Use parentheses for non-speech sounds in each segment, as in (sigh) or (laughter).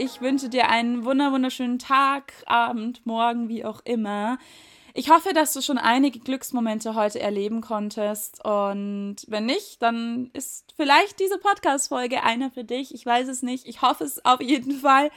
Ich wünsche dir einen wunderschönen Tag, Abend, Morgen, wie auch immer. Ich hoffe, dass du schon einige Glücksmomente heute erleben konntest. Und wenn nicht, dann ist vielleicht diese Podcast-Folge einer für dich. Ich weiß es nicht. Ich hoffe es auf jeden Fall.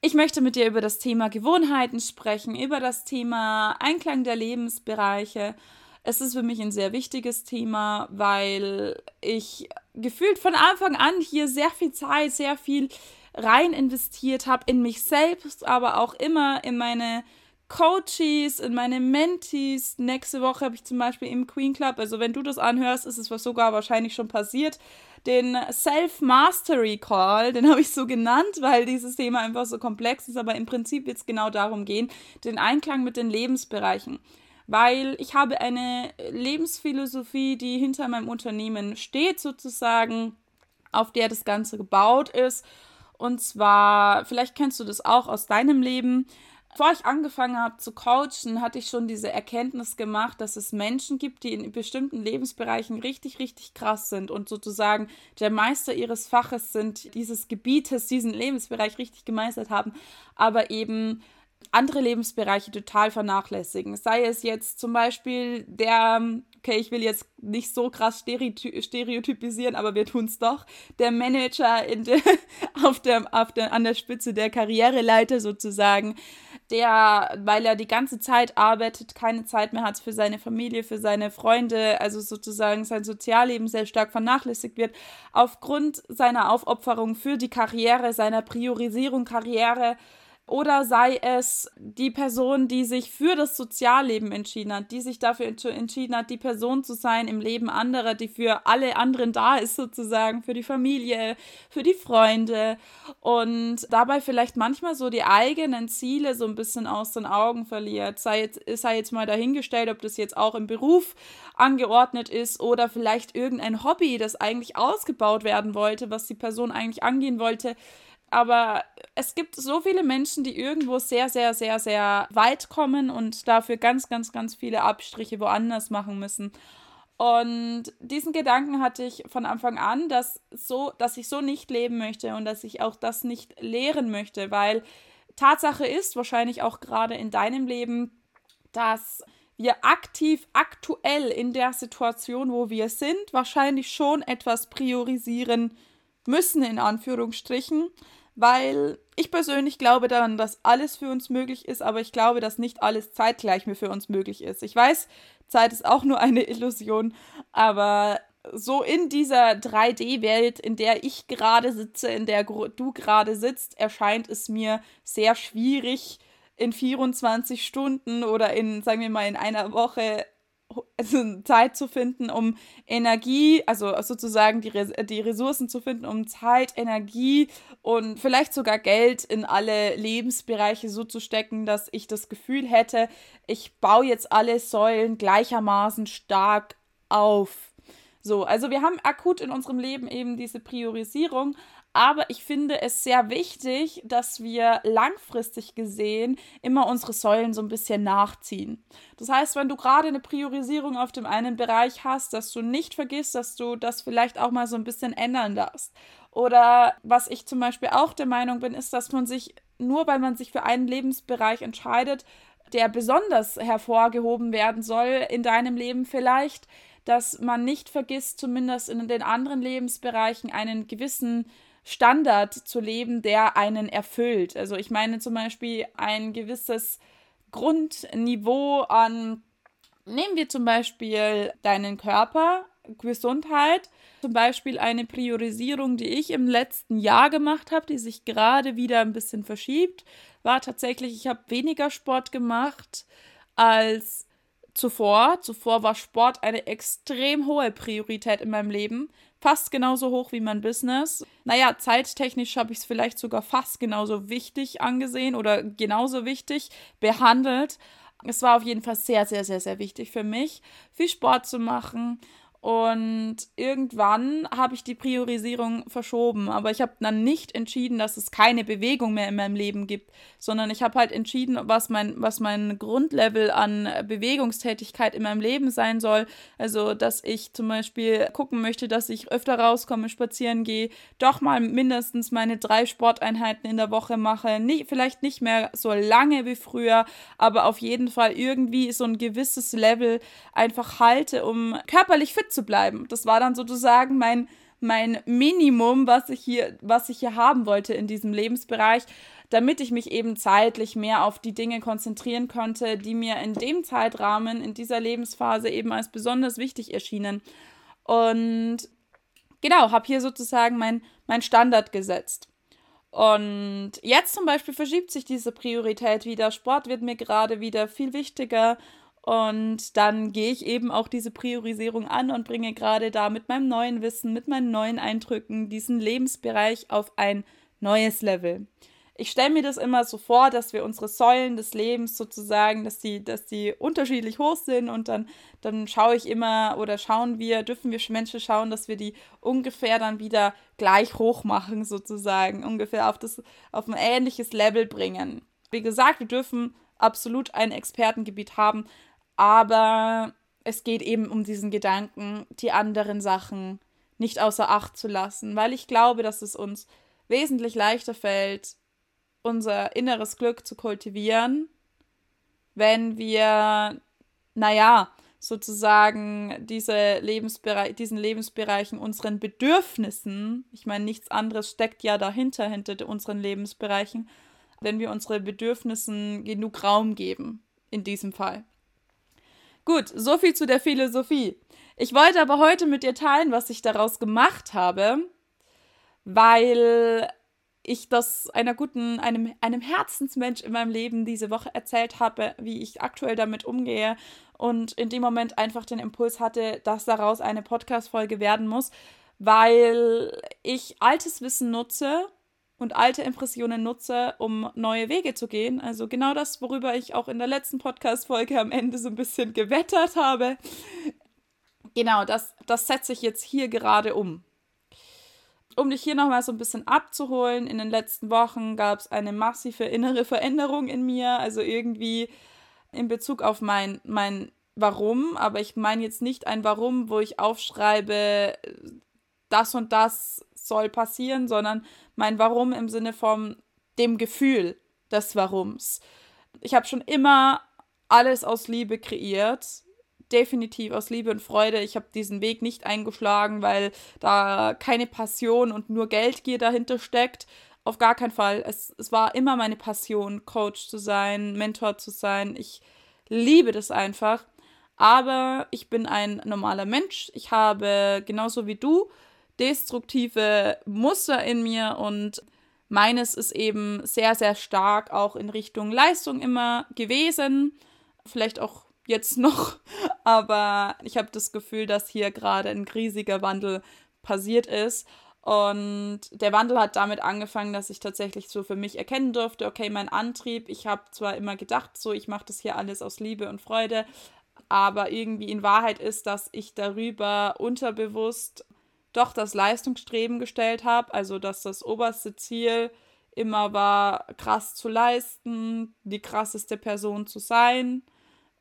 Ich möchte mit dir über das Thema Gewohnheiten sprechen, über das Thema Einklang der Lebensbereiche. Es ist für mich ein sehr wichtiges Thema, weil ich gefühlt von Anfang an hier sehr viel Zeit, sehr viel rein investiert habe in mich selbst, aber auch immer in meine Coaches, in meine Mentees. Nächste Woche habe ich zum Beispiel im Queen Club, also wenn du das anhörst, ist es sogar wahrscheinlich schon passiert, den Self-Mastery Call, den habe ich so genannt, weil dieses Thema einfach so komplex ist, aber im Prinzip wird es genau darum gehen, den Einklang mit den Lebensbereichen. Weil ich habe eine Lebensphilosophie, die hinter meinem Unternehmen steht, sozusagen, auf der das Ganze gebaut ist. Und zwar, vielleicht kennst du das auch aus deinem Leben, Bevor ich angefangen habe zu coachen, hatte ich schon diese Erkenntnis gemacht, dass es Menschen gibt, die in bestimmten Lebensbereichen richtig, richtig krass sind und sozusagen der Meister ihres Faches sind, dieses Gebietes, diesen Lebensbereich richtig gemeistert haben, aber eben andere Lebensbereiche total vernachlässigen. Sei es jetzt zum Beispiel der, okay, ich will jetzt nicht so krass stereotypisieren, aber wir tun es doch, der Manager in der, (laughs) auf der, auf der, an der Spitze der Karriereleiter sozusagen, der, weil er die ganze Zeit arbeitet, keine Zeit mehr hat für seine Familie, für seine Freunde, also sozusagen sein Sozialleben sehr stark vernachlässigt wird, aufgrund seiner Aufopferung für die Karriere, seiner Priorisierung Karriere, oder sei es die Person, die sich für das Sozialleben entschieden hat, die sich dafür entschieden hat, die Person zu sein im Leben anderer, die für alle anderen da ist, sozusagen, für die Familie, für die Freunde und dabei vielleicht manchmal so die eigenen Ziele so ein bisschen aus den Augen verliert. Sei jetzt, sei jetzt mal dahingestellt, ob das jetzt auch im Beruf angeordnet ist oder vielleicht irgendein Hobby, das eigentlich ausgebaut werden wollte, was die Person eigentlich angehen wollte aber es gibt so viele Menschen, die irgendwo sehr, sehr, sehr, sehr weit kommen und dafür ganz, ganz, ganz viele Abstriche woanders machen müssen. Und diesen Gedanken hatte ich von Anfang an, dass, so, dass ich so nicht leben möchte und dass ich auch das nicht lehren möchte, weil Tatsache ist, wahrscheinlich auch gerade in deinem Leben, dass wir aktiv, aktuell in der Situation, wo wir sind, wahrscheinlich schon etwas priorisieren müssen, in Anführungsstrichen, weil ich persönlich glaube daran, dass alles für uns möglich ist, aber ich glaube, dass nicht alles zeitgleich mehr für uns möglich ist. Ich weiß, Zeit ist auch nur eine (laughs) Illusion, aber so in dieser 3D-Welt, in der ich gerade sitze, in der du gerade sitzt, erscheint es mir sehr schwierig, in 24 Stunden oder in, sagen wir mal, in einer Woche also Zeit zu finden, um Energie, also sozusagen die, die Ressourcen zu finden, um Zeit, Energie und vielleicht sogar Geld in alle Lebensbereiche so zu stecken, dass ich das Gefühl hätte, ich baue jetzt alle Säulen gleichermaßen stark auf. So, also wir haben akut in unserem Leben eben diese Priorisierung, aber ich finde es sehr wichtig, dass wir langfristig gesehen immer unsere Säulen so ein bisschen nachziehen. Das heißt, wenn du gerade eine Priorisierung auf dem einen Bereich hast, dass du nicht vergisst, dass du das vielleicht auch mal so ein bisschen ändern darfst. Oder was ich zum Beispiel auch der Meinung bin, ist, dass man sich nur weil man sich für einen Lebensbereich entscheidet, der besonders hervorgehoben werden soll in deinem Leben vielleicht, dass man nicht vergisst, zumindest in den anderen Lebensbereichen einen gewissen Standard zu leben, der einen erfüllt. Also ich meine zum Beispiel ein gewisses Grundniveau an, nehmen wir zum Beispiel deinen Körper, Gesundheit, zum Beispiel eine Priorisierung, die ich im letzten Jahr gemacht habe, die sich gerade wieder ein bisschen verschiebt, war tatsächlich, ich habe weniger Sport gemacht als zuvor. Zuvor war Sport eine extrem hohe Priorität in meinem Leben fast genauso hoch wie mein Business. Naja, zeittechnisch habe ich es vielleicht sogar fast genauso wichtig angesehen oder genauso wichtig behandelt. Es war auf jeden Fall sehr, sehr, sehr, sehr wichtig für mich, viel Sport zu machen. Und irgendwann habe ich die Priorisierung verschoben. Aber ich habe dann nicht entschieden, dass es keine Bewegung mehr in meinem Leben gibt, sondern ich habe halt entschieden, was mein, was mein Grundlevel an Bewegungstätigkeit in meinem Leben sein soll. Also, dass ich zum Beispiel gucken möchte, dass ich öfter rauskomme, spazieren gehe, doch mal mindestens meine drei Sporteinheiten in der Woche mache. Nicht, vielleicht nicht mehr so lange wie früher, aber auf jeden Fall irgendwie so ein gewisses Level einfach halte, um körperlich fit zu bleiben. Das war dann sozusagen mein, mein Minimum, was ich hier, was ich hier haben wollte in diesem Lebensbereich, damit ich mich eben zeitlich mehr auf die Dinge konzentrieren konnte, die mir in dem Zeitrahmen, in dieser Lebensphase eben als besonders wichtig erschienen. Und genau, habe hier sozusagen mein, mein Standard gesetzt. Und jetzt zum Beispiel verschiebt sich diese Priorität wieder. Sport wird mir gerade wieder viel wichtiger und dann gehe ich eben auch diese Priorisierung an und bringe gerade da mit meinem neuen Wissen, mit meinen neuen Eindrücken diesen Lebensbereich auf ein neues Level. Ich stelle mir das immer so vor, dass wir unsere Säulen des Lebens sozusagen, dass die, dass die unterschiedlich hoch sind und dann, dann schaue ich immer oder schauen wir, dürfen wir Menschen schauen, dass wir die ungefähr dann wieder gleich hoch machen, sozusagen, ungefähr auf, das, auf ein ähnliches Level bringen. Wie gesagt, wir dürfen absolut ein Expertengebiet haben, aber es geht eben um diesen Gedanken, die anderen Sachen nicht außer Acht zu lassen, weil ich glaube, dass es uns wesentlich leichter fällt, unser inneres Glück zu kultivieren, wenn wir, naja, sozusagen diese Lebensbereich, diesen Lebensbereichen, unseren Bedürfnissen, ich meine, nichts anderes steckt ja dahinter, hinter unseren Lebensbereichen, wenn wir unseren Bedürfnissen genug Raum geben, in diesem Fall. Gut, so viel zu der Philosophie. Ich wollte aber heute mit dir teilen, was ich daraus gemacht habe, weil ich das einer guten, einem, einem Herzensmensch in meinem Leben diese Woche erzählt habe, wie ich aktuell damit umgehe und in dem Moment einfach den Impuls hatte, dass daraus eine Podcast-Folge werden muss, weil ich altes Wissen nutze und alte Impressionen nutze, um neue Wege zu gehen. Also genau das, worüber ich auch in der letzten Podcast-Folge am Ende so ein bisschen gewettert habe. Genau, das, das setze ich jetzt hier gerade um. Um dich hier nochmal so ein bisschen abzuholen, in den letzten Wochen gab es eine massive innere Veränderung in mir, also irgendwie in Bezug auf mein, mein Warum, aber ich meine jetzt nicht ein Warum, wo ich aufschreibe, das und das soll passieren, sondern mein Warum im Sinne von dem Gefühl des Warums. Ich habe schon immer alles aus Liebe kreiert. Definitiv aus Liebe und Freude. Ich habe diesen Weg nicht eingeschlagen, weil da keine Passion und nur Geldgier dahinter steckt. Auf gar keinen Fall. Es, es war immer meine Passion, Coach zu sein, Mentor zu sein. Ich liebe das einfach. Aber ich bin ein normaler Mensch. Ich habe genauso wie du destruktive Muster in mir und meines ist eben sehr, sehr stark auch in Richtung Leistung immer gewesen. Vielleicht auch jetzt (laughs) noch, aber ich habe das Gefühl, dass hier gerade ein riesiger Wandel passiert ist. Und der Wandel hat damit angefangen, dass ich tatsächlich so für mich erkennen durfte, okay, mein Antrieb, ich habe zwar immer gedacht, so, ich mache das hier alles aus Liebe und Freude, aber irgendwie in Wahrheit ist, dass ich darüber unterbewusst doch das Leistungsstreben gestellt habe, also dass das oberste Ziel immer war, krass zu leisten, die krasseste Person zu sein,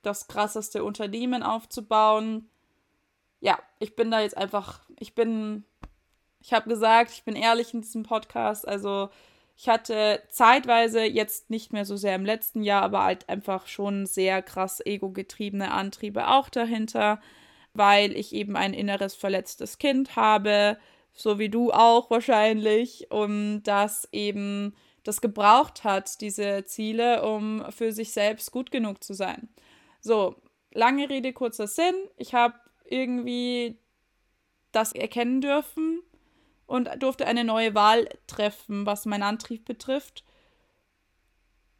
das krasseste Unternehmen aufzubauen. Ja, ich bin da jetzt einfach, ich bin, ich habe gesagt, ich bin ehrlich in diesem Podcast, also ich hatte zeitweise jetzt nicht mehr so sehr im letzten Jahr, aber halt einfach schon sehr krass ego-getriebene Antriebe auch dahinter weil ich eben ein inneres verletztes Kind habe, so wie du auch wahrscheinlich, und das eben das gebraucht hat, diese Ziele, um für sich selbst gut genug zu sein. So, lange Rede, kurzer Sinn. Ich habe irgendwie das erkennen dürfen und durfte eine neue Wahl treffen, was meinen Antrieb betrifft.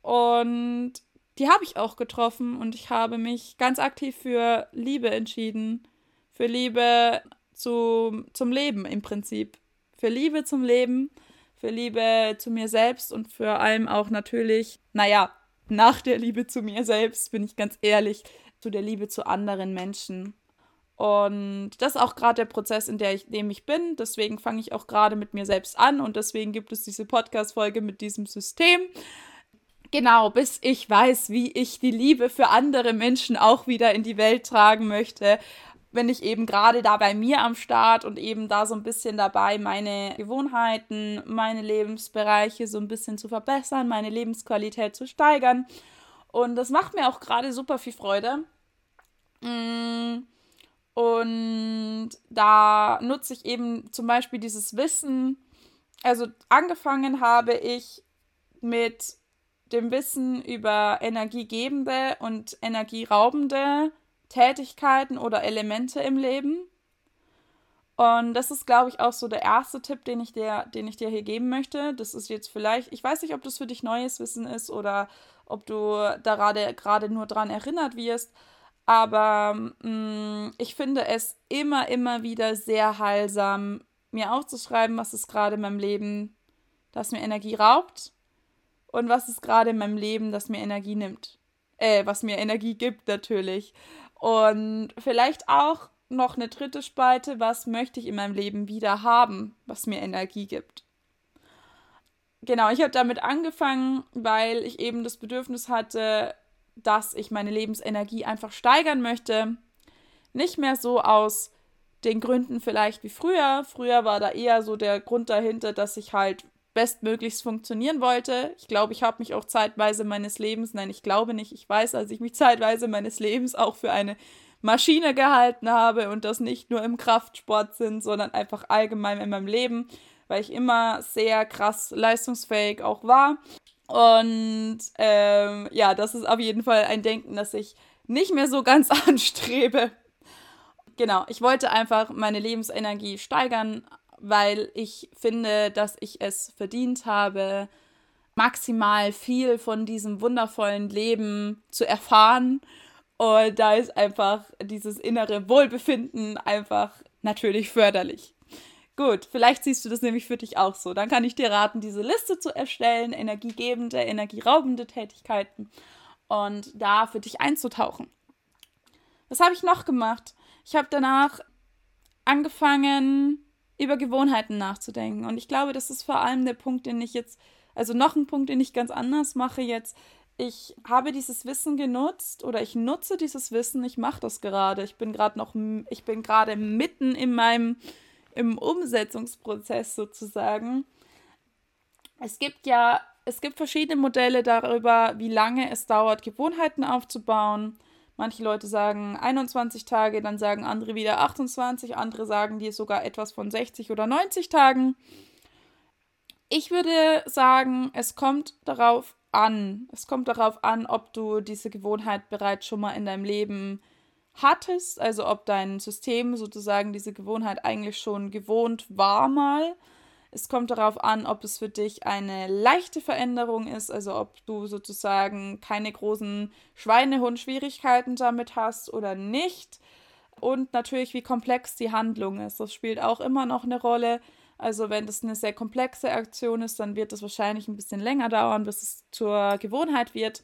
Und die habe ich auch getroffen und ich habe mich ganz aktiv für Liebe entschieden. Für Liebe zu, zum Leben im Prinzip. Für Liebe zum Leben, für Liebe zu mir selbst und vor allem auch natürlich, naja, nach der Liebe zu mir selbst, bin ich ganz ehrlich, zu der Liebe zu anderen Menschen. Und das ist auch gerade der Prozess, in der ich, dem ich bin. Deswegen fange ich auch gerade mit mir selbst an und deswegen gibt es diese Podcast-Folge mit diesem System. Genau, bis ich weiß, wie ich die Liebe für andere Menschen auch wieder in die Welt tragen möchte, bin ich eben gerade da bei mir am Start und eben da so ein bisschen dabei, meine Gewohnheiten, meine Lebensbereiche so ein bisschen zu verbessern, meine Lebensqualität zu steigern. Und das macht mir auch gerade super viel Freude. Mm, und da nutze ich eben zum Beispiel dieses Wissen. Also angefangen habe ich mit dem Wissen über energiegebende und energieraubende Tätigkeiten oder Elemente im Leben. Und das ist, glaube ich, auch so der erste Tipp, den ich dir, den ich dir hier geben möchte. Das ist jetzt vielleicht, ich weiß nicht, ob das für dich neues Wissen ist oder ob du da gerade, nur dran erinnert wirst. Aber mh, mm, ich finde es immer, immer wieder sehr heilsam, mir aufzuschreiben, was ist gerade in meinem Leben, das mir Energie raubt und was ist gerade in meinem Leben, das mir Energie nimmt. Äh, was mir Energie gibt natürlich. Und vielleicht auch noch eine dritte Spalte, was möchte ich in meinem Leben wieder haben, was mir Energie gibt. Genau, ich habe damit angefangen, weil ich eben das Bedürfnis hatte, dass ich meine Lebensenergie einfach steigern möchte. Nicht mehr so aus den Gründen vielleicht wie früher. Früher war da eher so der Grund dahinter, dass ich halt bestmöglichst funktionieren wollte. Ich glaube, ich habe mich auch zeitweise meines Lebens, nein, ich glaube nicht, ich weiß, als ich mich (laughs) zeitweise meines Lebens auch für eine Maschine gehalten habe und das nicht nur im Kraftsport sind, sondern einfach allgemein in meinem Leben, weil ich immer sehr krass leistungsfähig auch war. Und ähm, ja, das ist auf jeden Fall ein Denken, das ich nicht mehr so ganz (laughs) anstrebe. Genau, ich wollte einfach meine Lebensenergie steigern, weil ich finde, dass ich es verdient habe, maximal viel von diesem wundervollen Leben zu erfahren. Und da ist einfach dieses innere Wohlbefinden einfach natürlich förderlich. Gut, vielleicht siehst du das nämlich für dich auch so. Dann kann ich dir raten, diese Liste zu erstellen, energiegebende, energieraubende Tätigkeiten und da für dich einzutauchen. Was habe ich noch gemacht? Ich habe danach angefangen, über Gewohnheiten nachzudenken. Und ich glaube, das ist vor allem der Punkt, den ich jetzt, also noch ein Punkt, den ich ganz anders mache jetzt. Ich habe dieses Wissen genutzt oder ich nutze dieses Wissen, ich mache das gerade. Ich bin gerade noch, ich bin gerade mitten in meinem, im Umsetzungsprozess sozusagen. Es gibt ja, es gibt verschiedene Modelle darüber, wie lange es dauert, Gewohnheiten aufzubauen. Manche Leute sagen 21 Tage, dann sagen andere wieder 28, andere sagen dir sogar etwas von 60 oder 90 Tagen. Ich würde sagen, es kommt darauf an. Es kommt darauf an, ob du diese Gewohnheit bereits schon mal in deinem Leben hattest, also ob dein System sozusagen diese Gewohnheit eigentlich schon gewohnt war mal es kommt darauf an, ob es für dich eine leichte Veränderung ist, also ob du sozusagen keine großen Schweinehund-Schwierigkeiten damit hast oder nicht. Und natürlich, wie komplex die Handlung ist. Das spielt auch immer noch eine Rolle. Also wenn das eine sehr komplexe Aktion ist, dann wird es wahrscheinlich ein bisschen länger dauern, bis es zur Gewohnheit wird.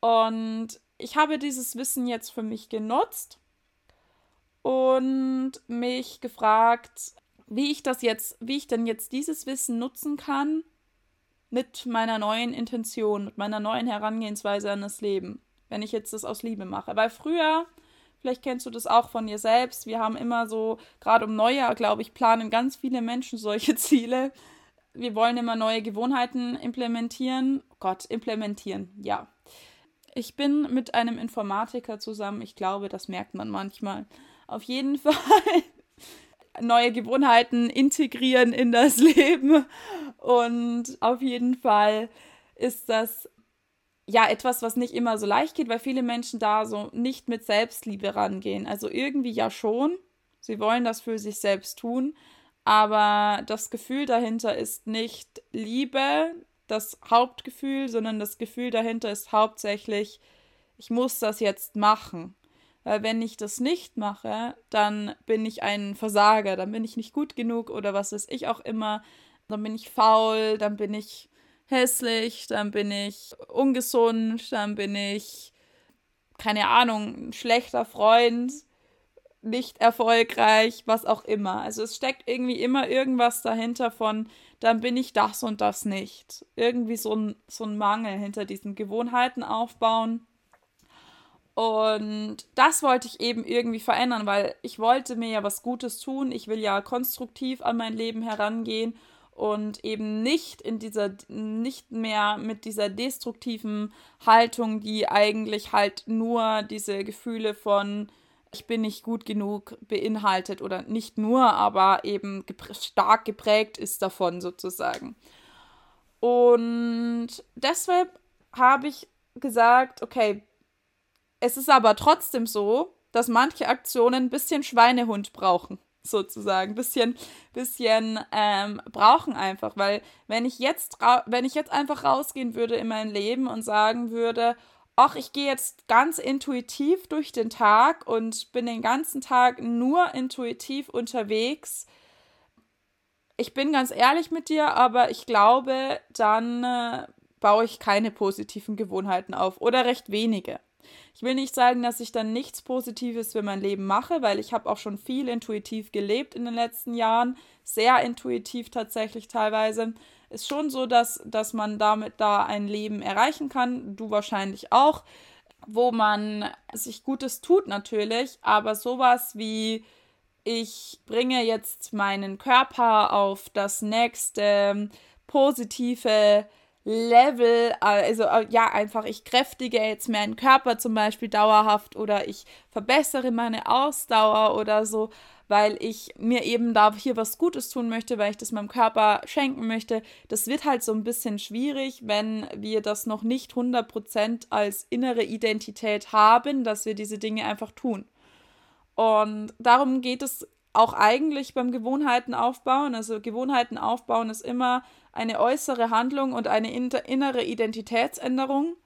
Und ich habe dieses Wissen jetzt für mich genutzt und mich gefragt, wie ich das jetzt, wie ich denn jetzt dieses Wissen nutzen kann mit meiner neuen Intention, mit meiner neuen Herangehensweise an das Leben, wenn ich jetzt das aus Liebe mache. Weil früher, vielleicht kennst du das auch von dir selbst, wir haben immer so, gerade um Neujahr, glaube ich, planen ganz viele Menschen solche (laughs) Ziele. Wir wollen immer neue Gewohnheiten implementieren. Gott, implementieren, ja. Ich bin mit einem Informatiker zusammen. Ich glaube, das merkt man manchmal. Auf jeden (laughs) Fall neue Gewohnheiten integrieren in das (laughs) Leben. Und auf jeden Fall ist das ja etwas, was nicht immer so leicht geht, weil viele Menschen da so nicht mit Selbstliebe rangehen. Also irgendwie ja schon. Sie wollen das für sich selbst tun, aber das Gefühl dahinter ist nicht Liebe, das Hauptgefühl, sondern das Gefühl dahinter ist hauptsächlich, ich muss das jetzt machen. Weil wenn ich das nicht mache, dann bin ich ein Versager, dann bin ich nicht gut genug oder was weiß ich auch immer. Dann bin ich faul, dann bin ich hässlich, dann bin ich ungesund, dann bin ich, keine Ahnung, ein schlechter Freund, nicht erfolgreich, was auch immer. Also es steckt irgendwie immer irgendwas dahinter von, dann bin ich das und das nicht. Irgendwie so ein, so ein Mangel hinter diesen Gewohnheiten aufbauen. Und das wollte ich eben irgendwie verändern, weil ich wollte mir ja was Gutes tun. Ich will ja konstruktiv an mein Leben herangehen und eben nicht in dieser, nicht mehr mit dieser destruktiven Haltung, die eigentlich halt nur diese Gefühle von ich bin nicht gut genug beinhaltet oder nicht nur, aber eben gep stark geprägt ist davon sozusagen. Und deshalb habe ich gesagt, okay, es ist aber trotzdem so, dass manche Aktionen ein bisschen Schweinehund brauchen, sozusagen. Ein bisschen, bisschen ähm, brauchen einfach, weil wenn ich jetzt wenn ich jetzt einfach rausgehen würde in mein Leben und sagen würde, ach, ich gehe jetzt ganz intuitiv durch den Tag und bin den ganzen Tag nur intuitiv unterwegs. Ich bin ganz ehrlich mit dir, aber ich glaube, dann äh, baue ich keine positiven Gewohnheiten auf oder recht wenige. Ich will nicht sagen, dass ich dann nichts Positives für mein Leben mache, weil ich habe auch schon viel intuitiv gelebt in den letzten Jahren, sehr intuitiv tatsächlich teilweise. Ist schon so, dass, dass man damit da ein Leben erreichen kann, du wahrscheinlich auch, wo man sich Gutes tut natürlich, aber sowas wie ich bringe jetzt meinen Körper auf das nächste positive Level, also äh, ja, einfach ich kräftige jetzt meinen Körper zum Beispiel dauerhaft oder ich verbessere meine Ausdauer oder so, weil ich mir eben da hier was Gutes tun möchte, weil ich das meinem Körper schenken möchte. Das wird halt so ein bisschen schwierig, wenn wir das noch nicht 100% als innere Identität haben, dass wir diese Dinge einfach tun. Und darum geht es auch eigentlich beim Gewohnheiten aufbauen. Also Gewohnheiten aufbauen ist immer eine äußere Handlung und eine innere Identitätsänderung.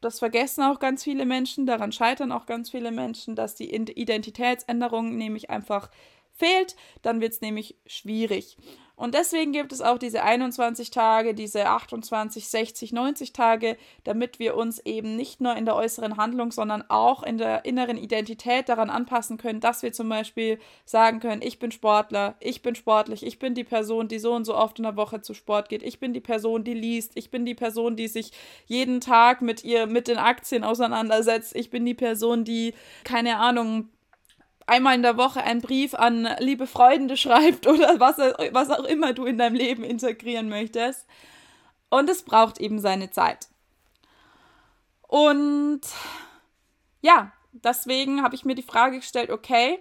Das vergessen auch ganz viele Menschen, daran scheitern auch ganz viele Menschen, dass die Identitätsänderung nämlich einfach fehlt, dann wird es nämlich schwierig. Und deswegen gibt es auch diese 21 Tage, diese 28, 60, 90 Tage, damit wir uns eben nicht nur in der äußeren Handlung, sondern auch in der inneren Identität daran anpassen können, dass wir zum Beispiel sagen können, ich bin Sportler, ich bin sportlich, ich bin die Person, die so und so oft in der Woche zu Sport geht, ich bin die Person, die liest, ich bin die Person, die sich jeden Tag mit ihr, mit den Aktien auseinandersetzt, ich bin die Person, die, keine Ahnung, einmal in der Woche einen Brief an liebe Freunde schreibt (laughs) oder was, was auch immer du in deinem Leben integrieren möchtest. Und es braucht eben seine Zeit. Und ja, deswegen habe ich mir die Frage gestellt, okay,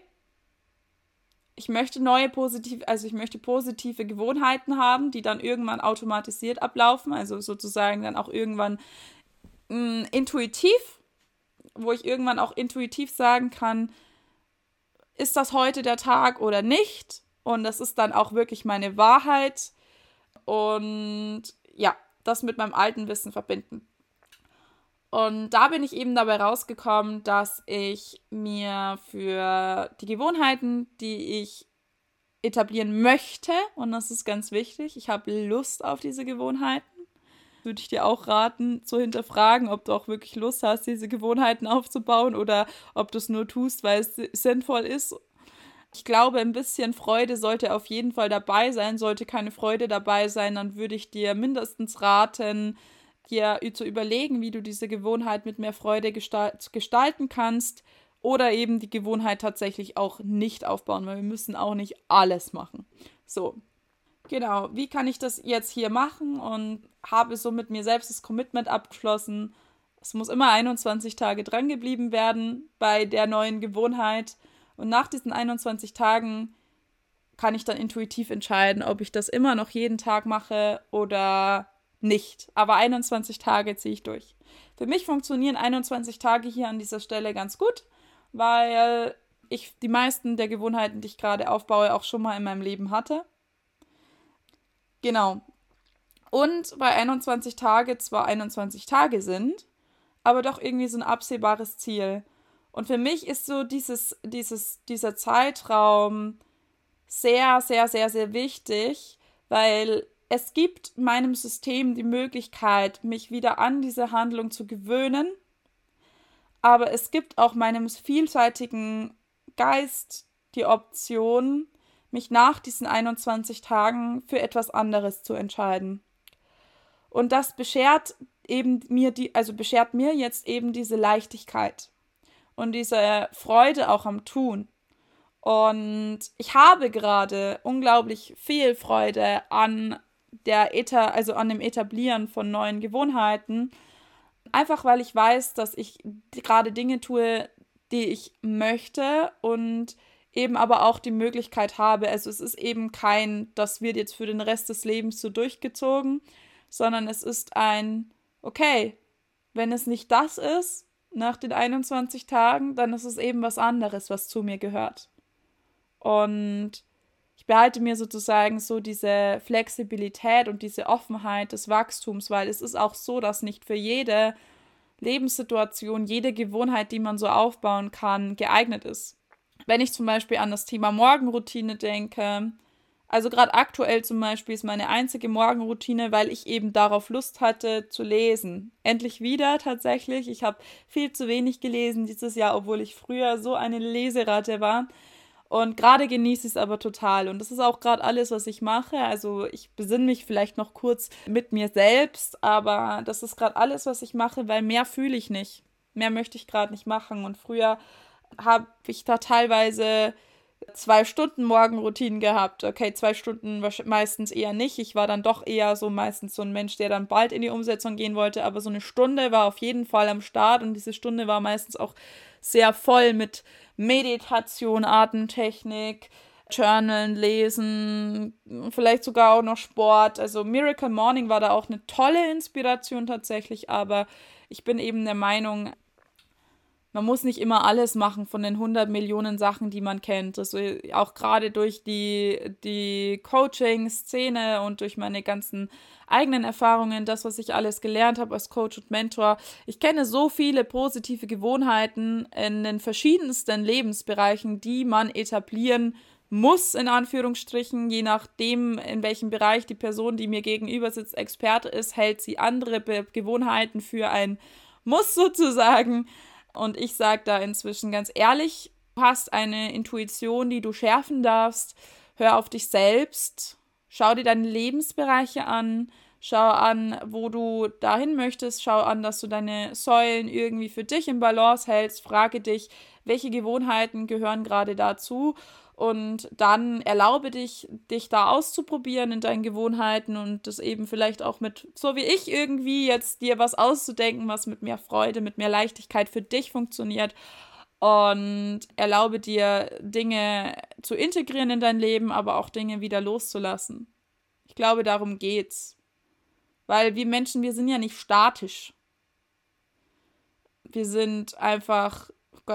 ich möchte neue positive, also ich möchte positive Gewohnheiten haben, die dann irgendwann automatisiert ablaufen, also sozusagen dann auch irgendwann mh, mm, intuitiv, wo ich irgendwann auch intuitiv sagen kann, ist das heute der Tag oder nicht? Und das ist dann auch wirklich meine Wahrheit. Und ja, das mit meinem alten Wissen verbinden. Und da bin ich eben dabei rausgekommen, dass ich mir für die Gewohnheiten, die ich etablieren möchte, und das ist ganz wichtig, ich habe Lust auf diese Gewohnheiten, würde ich dir auch raten, zu hinterfragen, ob du auch wirklich Lust hast, diese Gewohnheiten aufzubauen oder ob du es nur tust, weil es sinnvoll ist. Ich glaube, ein bisschen Freude sollte auf jeden Fall dabei sein. Sollte keine Freude dabei sein, dann würde ich dir mindestens raten, dir zu überlegen, wie du diese Gewohnheit mit mehr Freude gestalten kannst oder eben die Gewohnheit tatsächlich auch nicht aufbauen, weil wir müssen auch nicht alles machen. So, Genau, wie kann ich das jetzt hier machen und habe so mit mir selbst das Commitment abgeschlossen. Es muss immer 21 Tage dran geblieben werden bei der neuen Gewohnheit. Und nach diesen 21 Tagen kann ich dann intuitiv entscheiden, ob ich das immer noch jeden Tag mache oder nicht. Aber 21 Tage ziehe ich durch. Für mich funktionieren 21 Tage hier an dieser Stelle ganz gut, weil ich die meisten der Gewohnheiten, die ich gerade aufbaue, auch schon mal in meinem Leben hatte. Genau. Und bei 21 Tage zwar 21 Tage sind, aber doch irgendwie so ein absehbares Ziel. Und für mich ist so dieses, dieses, dieser Zeitraum sehr, sehr, sehr, sehr wichtig, weil es gibt meinem System die Möglichkeit, mich wieder an diese Handlung zu gewöhnen. Aber es gibt auch meinem vielseitigen Geist die Option, mich nach diesen 21 Tagen für etwas anderes zu entscheiden. Und das beschert eben mir die, also beschert mir jetzt eben diese Leichtigkeit und diese Freude auch am Tun. Und ich habe gerade unglaublich viel Freude an der Eta, also an dem Etablieren von neuen Gewohnheiten. Einfach weil ich weiß, dass ich gerade Dinge tue, die ich möchte und eben aber auch die Möglichkeit habe. Also es ist eben kein, das wird jetzt für den Rest des Lebens so durchgezogen, sondern es ist ein, okay, wenn es nicht das ist, nach den 21 Tagen, dann ist es eben was anderes, was zu mir gehört. Und ich behalte mir sozusagen so diese Flexibilität und diese Offenheit des Wachstums, weil es ist auch so, dass nicht für jede Lebenssituation, jede Gewohnheit, die man so aufbauen kann, geeignet ist. Wenn ich zum Beispiel an das Thema Morgenroutine denke, also gerade aktuell zum Beispiel ist meine einzige Morgenroutine, weil ich eben darauf Lust hatte zu lesen. Endlich wieder tatsächlich. Ich habe viel zu wenig gelesen dieses Jahr, obwohl ich früher so eine Leserate war. Und gerade genieße ich es aber total. Und das ist auch gerade alles, was ich mache. Also ich besinne mich vielleicht noch kurz mit mir selbst, aber das ist gerade alles, was ich mache, weil mehr fühle ich nicht. Mehr möchte ich gerade nicht machen. Und früher habe ich da teilweise zwei Stunden Morgenroutinen gehabt. Okay, zwei Stunden meistens eher nicht. Ich war dann doch eher so meistens so ein Mensch, der dann bald in die Umsetzung gehen wollte. Aber so eine Stunde war auf jeden Fall am Start und diese Stunde war meistens auch sehr voll mit Meditation, Atemtechnik, Journalen, Lesen, vielleicht sogar auch noch Sport. Also Miracle Morning war da auch eine tolle Inspiration tatsächlich, aber ich bin eben der Meinung, man muss nicht immer alles machen von den 100 Millionen Sachen, die man kennt. Also auch gerade durch die, die Coaching-Szene und durch meine ganzen eigenen Erfahrungen, das, was ich alles gelernt habe als Coach und Mentor. Ich kenne so viele positive Gewohnheiten in den verschiedensten Lebensbereichen, die man etablieren muss, in Anführungsstrichen, je nachdem, in welchem Bereich die Person, die mir gegenüber sitzt, Experte ist, hält sie andere Be Gewohnheiten für ein Muss sozusagen. Und ich sage da inzwischen ganz ehrlich, du hast eine Intuition, die du schärfen darfst. Hör auf dich selbst. Schau dir deine Lebensbereiche an. Schau an, wo du dahin möchtest. Schau an, dass du deine Säulen irgendwie für dich in Balance hältst. Frage dich, welche Gewohnheiten gehören gerade dazu und dann erlaube dich, dich da auszuprobieren in deinen Gewohnheiten und das eben vielleicht auch mit, so wie ich irgendwie jetzt dir was auszudenken, was mit mehr Freude, mit mehr Leichtigkeit für dich funktioniert und erlaube dir Dinge zu integrieren in dein Leben, aber auch Dinge wieder loszulassen. Ich glaube, darum geht's. Weil wir Menschen, wir sind ja nicht statisch. Wir sind einfach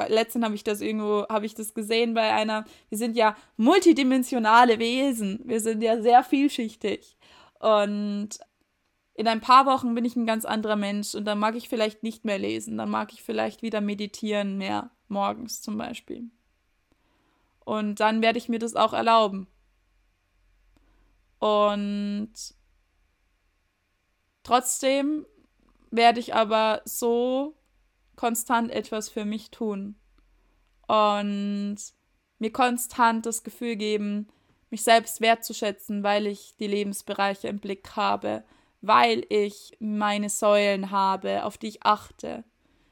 letztens habe ich das irgendwo, habe ich das gesehen bei einer, wir sind ja multidimensionale Wesen, wir sind ja sehr vielschichtig und in ein paar Wochen bin ich ein ganz anderer Mensch und dann mag ich vielleicht nicht mehr lesen, dann mag ich vielleicht wieder meditieren mehr, morgens zum Beispiel. Und dann werde ich mir das auch erlauben. Und trotzdem werde ich aber so konstant etwas für mich tun und mir konstant das Gefühl geben, mich selbst wertzuschätzen, weil ich die Lebensbereiche im Blick habe, weil ich meine Säulen habe, auf die ich achte,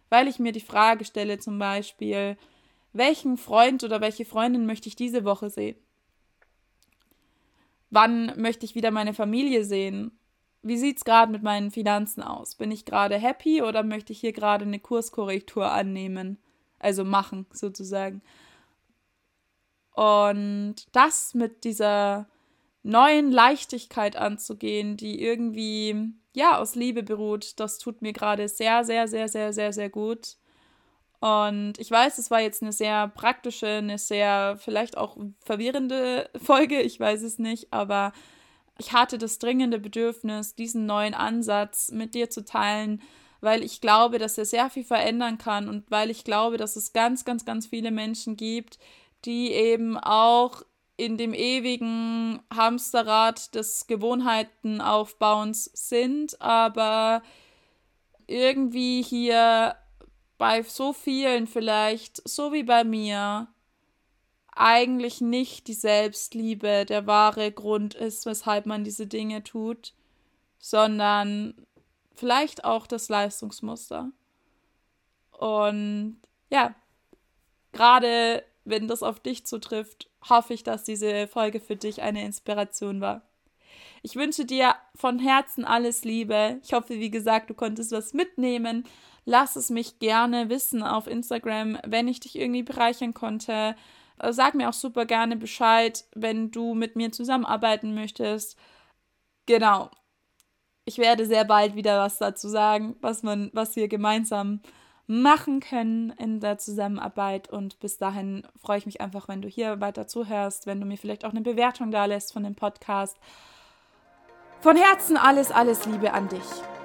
weil ich mir die Frage stelle zum Beispiel, welchen Freund oder welche Freundin möchte ich diese Woche sehen? Wann möchte ich wieder meine Familie sehen? Wie sieht es gerade mit meinen Finanzen aus? Bin ich gerade happy oder möchte ich hier gerade eine Kurskorrektur annehmen? Also machen, sozusagen. Und das mit dieser neuen Leichtigkeit anzugehen, die irgendwie, ja, aus Liebe beruht, das tut mir gerade sehr, sehr, sehr, sehr, sehr, sehr gut. Und ich weiß, es war jetzt eine sehr praktische, eine sehr vielleicht auch verwirrende (laughs) Folge, ich weiß es nicht, aber ich hatte das dringende Bedürfnis, diesen neuen Ansatz mit dir zu teilen, weil ich glaube, dass er sehr viel verändern kann und weil ich glaube, dass es ganz, ganz, ganz viele Menschen gibt, die eben auch in dem ewigen Hamsterrad des Gewohnheitenaufbauens sind, aber irgendwie hier bei so vielen vielleicht, so wie bei mir, eigentlich nicht die Selbstliebe der wahre Grund ist, weshalb man diese Dinge tut, sondern vielleicht auch das Leistungsmuster. Und ja, gerade wenn das auf dich zutrifft, hoffe ich, dass diese Folge für dich eine Inspiration war. Ich wünsche dir von Herzen alles Liebe. Ich hoffe, wie gesagt, du konntest was mitnehmen. Lass es mich gerne wissen auf Instagram, wenn ich dich irgendwie bereichern konnte. Äh, sag mir auch super gerne Bescheid, wenn du mit mir zusammenarbeiten möchtest. Genau. Ich werde sehr bald wieder was dazu sagen, was man, was wir gemeinsam machen können in der Zusammenarbeit. Und bis dahin freue ich mich einfach, wenn du hier weiter zuhörst, wenn du mir vielleicht auch eine Bewertung da lässt von dem Podcast. Von Herzen alles, alles Liebe an dich.